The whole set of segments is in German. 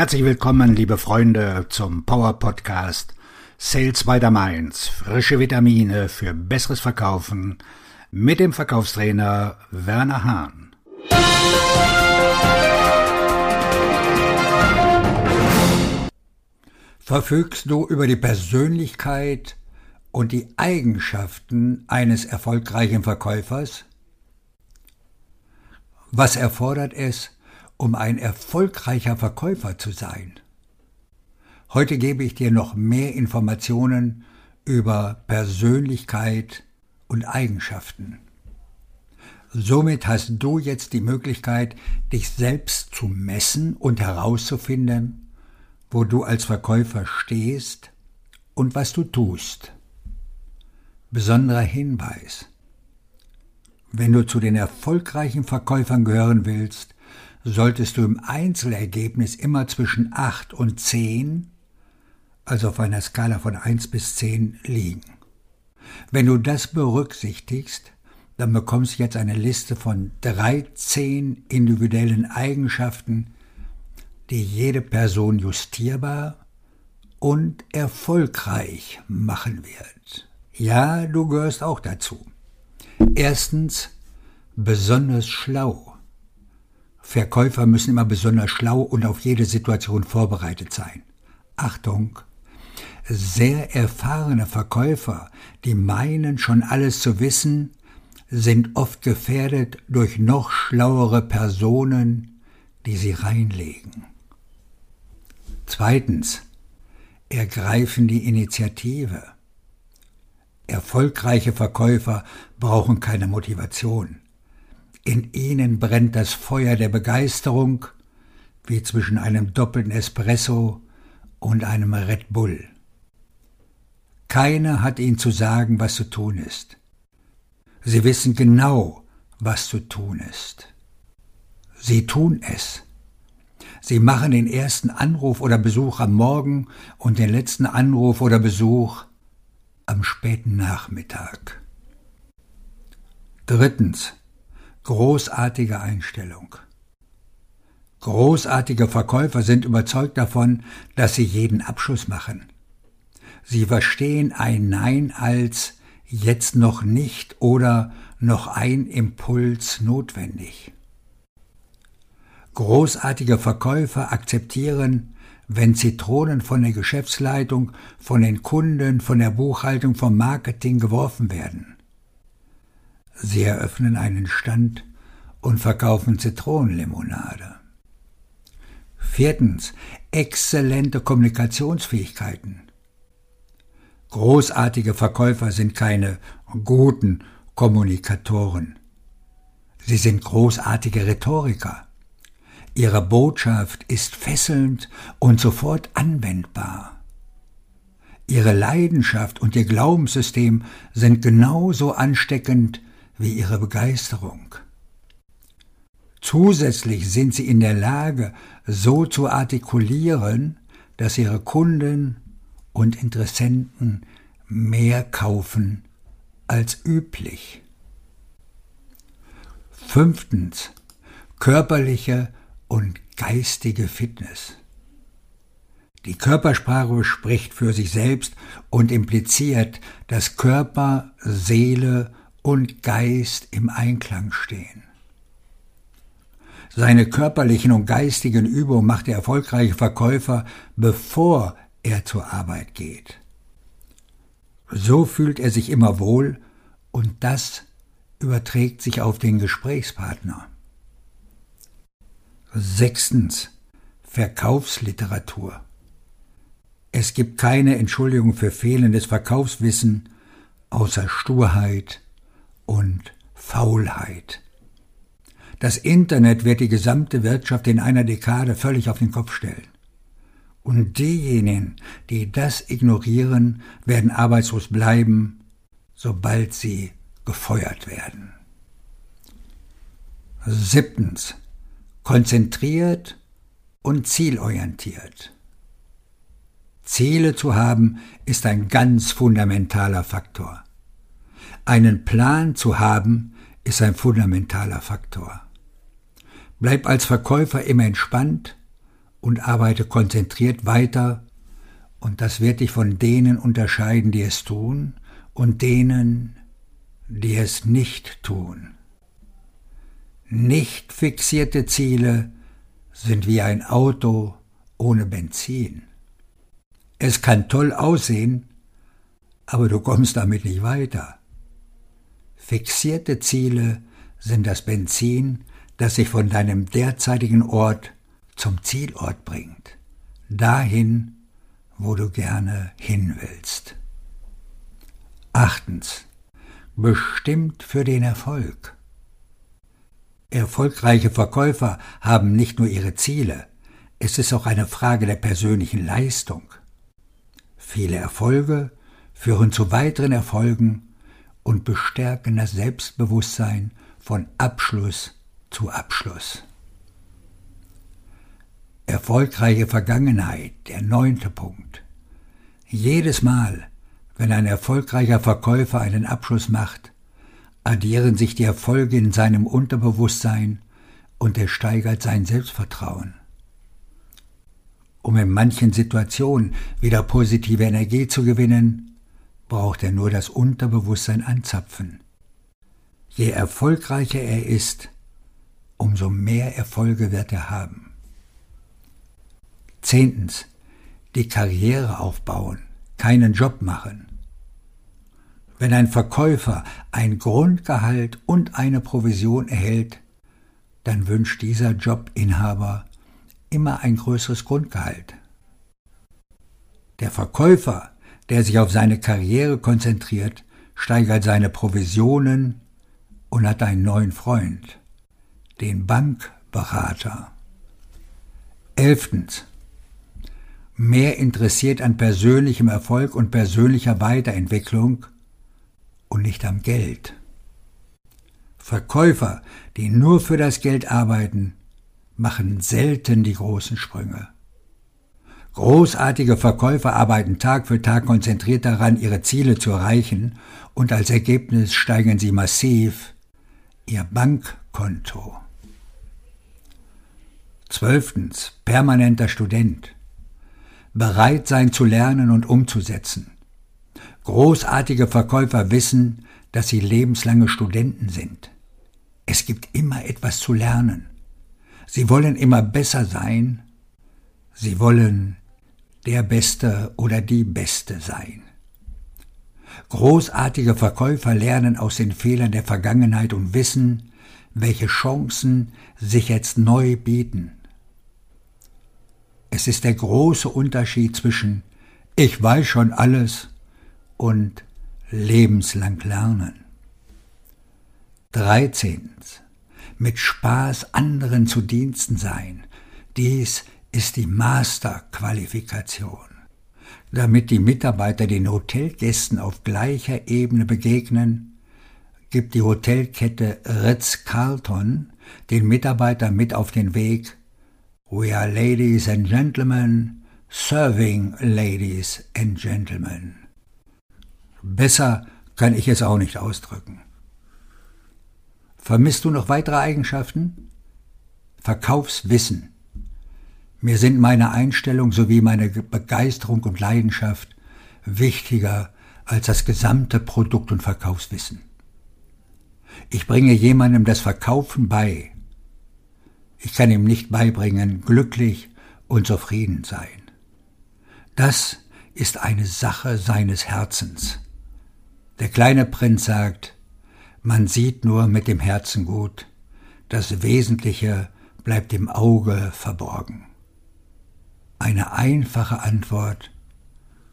Herzlich willkommen, liebe Freunde, zum Power Podcast Sales by the Mainz. Frische Vitamine für besseres Verkaufen mit dem Verkaufstrainer Werner Hahn. Verfügst du über die Persönlichkeit und die Eigenschaften eines erfolgreichen Verkäufers? Was erfordert es, um ein erfolgreicher Verkäufer zu sein? Heute gebe ich dir noch mehr Informationen über Persönlichkeit und Eigenschaften. Somit hast du jetzt die Möglichkeit, dich selbst zu messen und herauszufinden, wo du als Verkäufer stehst und was du tust. Besonderer Hinweis. Wenn du zu den erfolgreichen Verkäufern gehören willst, solltest du im Einzelergebnis immer zwischen 8 und 10, also auf einer Skala von 1 bis 10, liegen. Wenn du das berücksichtigst, dann bekommst du jetzt eine Liste von 13 individuellen Eigenschaften, die jede Person justierbar und erfolgreich machen wird. Ja, du gehörst auch dazu. Erstens, besonders schlau. Verkäufer müssen immer besonders schlau und auf jede Situation vorbereitet sein. Achtung! Sehr erfahrene Verkäufer, die meinen schon alles zu wissen, sind oft gefährdet durch noch schlauere Personen, die sie reinlegen. Zweitens, ergreifen die Initiative. Erfolgreiche Verkäufer brauchen keine Motivation. In ihnen brennt das Feuer der Begeisterung, wie zwischen einem doppelten Espresso und einem Red Bull. Keiner hat ihnen zu sagen, was zu tun ist. Sie wissen genau, was zu tun ist. Sie tun es. Sie machen den ersten Anruf oder Besuch am Morgen und den letzten Anruf oder Besuch am späten Nachmittag. Drittens. Großartige Einstellung. Großartige Verkäufer sind überzeugt davon, dass sie jeden Abschuss machen. Sie verstehen ein Nein als jetzt noch nicht oder noch ein Impuls notwendig. Großartige Verkäufer akzeptieren, wenn Zitronen von der Geschäftsleitung, von den Kunden, von der Buchhaltung, vom Marketing geworfen werden. Sie eröffnen einen Stand und verkaufen Zitronenlimonade. Viertens. Exzellente Kommunikationsfähigkeiten. Großartige Verkäufer sind keine guten Kommunikatoren. Sie sind großartige Rhetoriker. Ihre Botschaft ist fesselnd und sofort anwendbar. Ihre Leidenschaft und ihr Glaubenssystem sind genauso ansteckend wie ihre Begeisterung. Zusätzlich sind sie in der Lage, so zu artikulieren, dass ihre Kunden und Interessenten mehr kaufen als üblich. Fünftens. Körperliche und geistige Fitness. Die Körpersprache spricht für sich selbst und impliziert, dass Körper, Seele und Geist im Einklang stehen. Seine körperlichen und geistigen Übungen macht der erfolgreiche Verkäufer, bevor er zur Arbeit geht. So fühlt er sich immer wohl und das überträgt sich auf den Gesprächspartner. Sechstens. Verkaufsliteratur. Es gibt keine Entschuldigung für fehlendes Verkaufswissen außer Sturheit und Faulheit. Das Internet wird die gesamte Wirtschaft in einer Dekade völlig auf den Kopf stellen. Und diejenigen, die das ignorieren, werden arbeitslos bleiben, sobald sie gefeuert werden. Siebtens konzentriert und zielorientiert. Ziele zu haben ist ein ganz fundamentaler Faktor. Einen Plan zu haben ist ein fundamentaler Faktor. Bleib als Verkäufer immer entspannt und arbeite konzentriert weiter, und das wird dich von denen unterscheiden, die es tun, und denen, die es nicht tun. Nicht fixierte Ziele sind wie ein Auto ohne Benzin. Es kann toll aussehen, aber du kommst damit nicht weiter. Fixierte Ziele sind das Benzin, das sich von deinem derzeitigen Ort zum Zielort bringt, dahin, wo du gerne hin willst. Achtens. Bestimmt für den Erfolg. Erfolgreiche Verkäufer haben nicht nur ihre Ziele, es ist auch eine Frage der persönlichen Leistung. Viele Erfolge führen zu weiteren Erfolgen und bestärken das Selbstbewusstsein von Abschluss zu Abschluss. Erfolgreiche Vergangenheit, der neunte Punkt. Jedes Mal, wenn ein erfolgreicher Verkäufer einen Abschluss macht, addieren sich die Erfolge in seinem Unterbewusstsein und er steigert sein Selbstvertrauen. Um in manchen Situationen wieder positive Energie zu gewinnen, braucht er nur das Unterbewusstsein anzapfen. Je erfolgreicher er ist, umso mehr Erfolge wird er haben. Zehntens. Die Karriere aufbauen, keinen Job machen. Wenn ein Verkäufer ein Grundgehalt und eine Provision erhält, dann wünscht dieser Jobinhaber immer ein größeres Grundgehalt. Der Verkäufer, der sich auf seine Karriere konzentriert, steigert seine Provisionen und hat einen neuen Freund, den Bankberater. Elftens. Mehr interessiert an persönlichem Erfolg und persönlicher Weiterentwicklung und nicht am Geld. Verkäufer, die nur für das Geld arbeiten, machen selten die großen Sprünge. Großartige Verkäufer arbeiten Tag für Tag konzentriert daran, ihre Ziele zu erreichen, und als Ergebnis steigern sie massiv ihr Bankkonto. Zwölftens. Permanenter Student. Bereit sein zu lernen und umzusetzen. Großartige Verkäufer wissen, dass sie lebenslange Studenten sind. Es gibt immer etwas zu lernen. Sie wollen immer besser sein. Sie wollen der Beste oder die Beste sein. Großartige Verkäufer lernen aus den Fehlern der Vergangenheit und wissen, welche Chancen sich jetzt neu bieten. Es ist der große Unterschied zwischen ich weiß schon alles und lebenslang lernen. 13 mit Spaß anderen zu Diensten sein. Dies ist die Masterqualifikation. Damit die Mitarbeiter den Hotelgästen auf gleicher Ebene begegnen, gibt die Hotelkette Ritz-Carlton den Mitarbeiter mit auf den Weg We are ladies and gentlemen, serving ladies and gentlemen. Besser kann ich es auch nicht ausdrücken. Vermisst du noch weitere Eigenschaften? Verkaufswissen. Mir sind meine Einstellung sowie meine Begeisterung und Leidenschaft wichtiger als das gesamte Produkt- und Verkaufswissen. Ich bringe jemandem das Verkaufen bei. Ich kann ihm nicht beibringen, glücklich und zufrieden sein. Das ist eine Sache seines Herzens. Der kleine Prinz sagt, man sieht nur mit dem Herzen gut, das Wesentliche bleibt im Auge verborgen. Eine einfache Antwort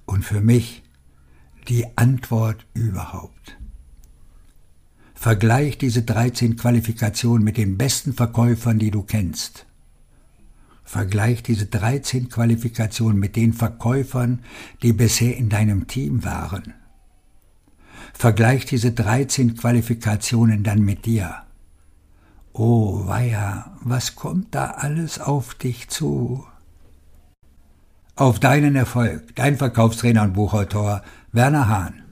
und für mich die Antwort überhaupt. Vergleich diese 13 Qualifikationen mit den besten Verkäufern, die du kennst. Vergleich diese 13 Qualifikationen mit den Verkäufern, die bisher in deinem Team waren. Vergleich diese 13 Qualifikationen dann mit dir. Oh, weia, was kommt da alles auf dich zu? auf deinen Erfolg, dein Verkaufstrainer und Buchautor Werner Hahn.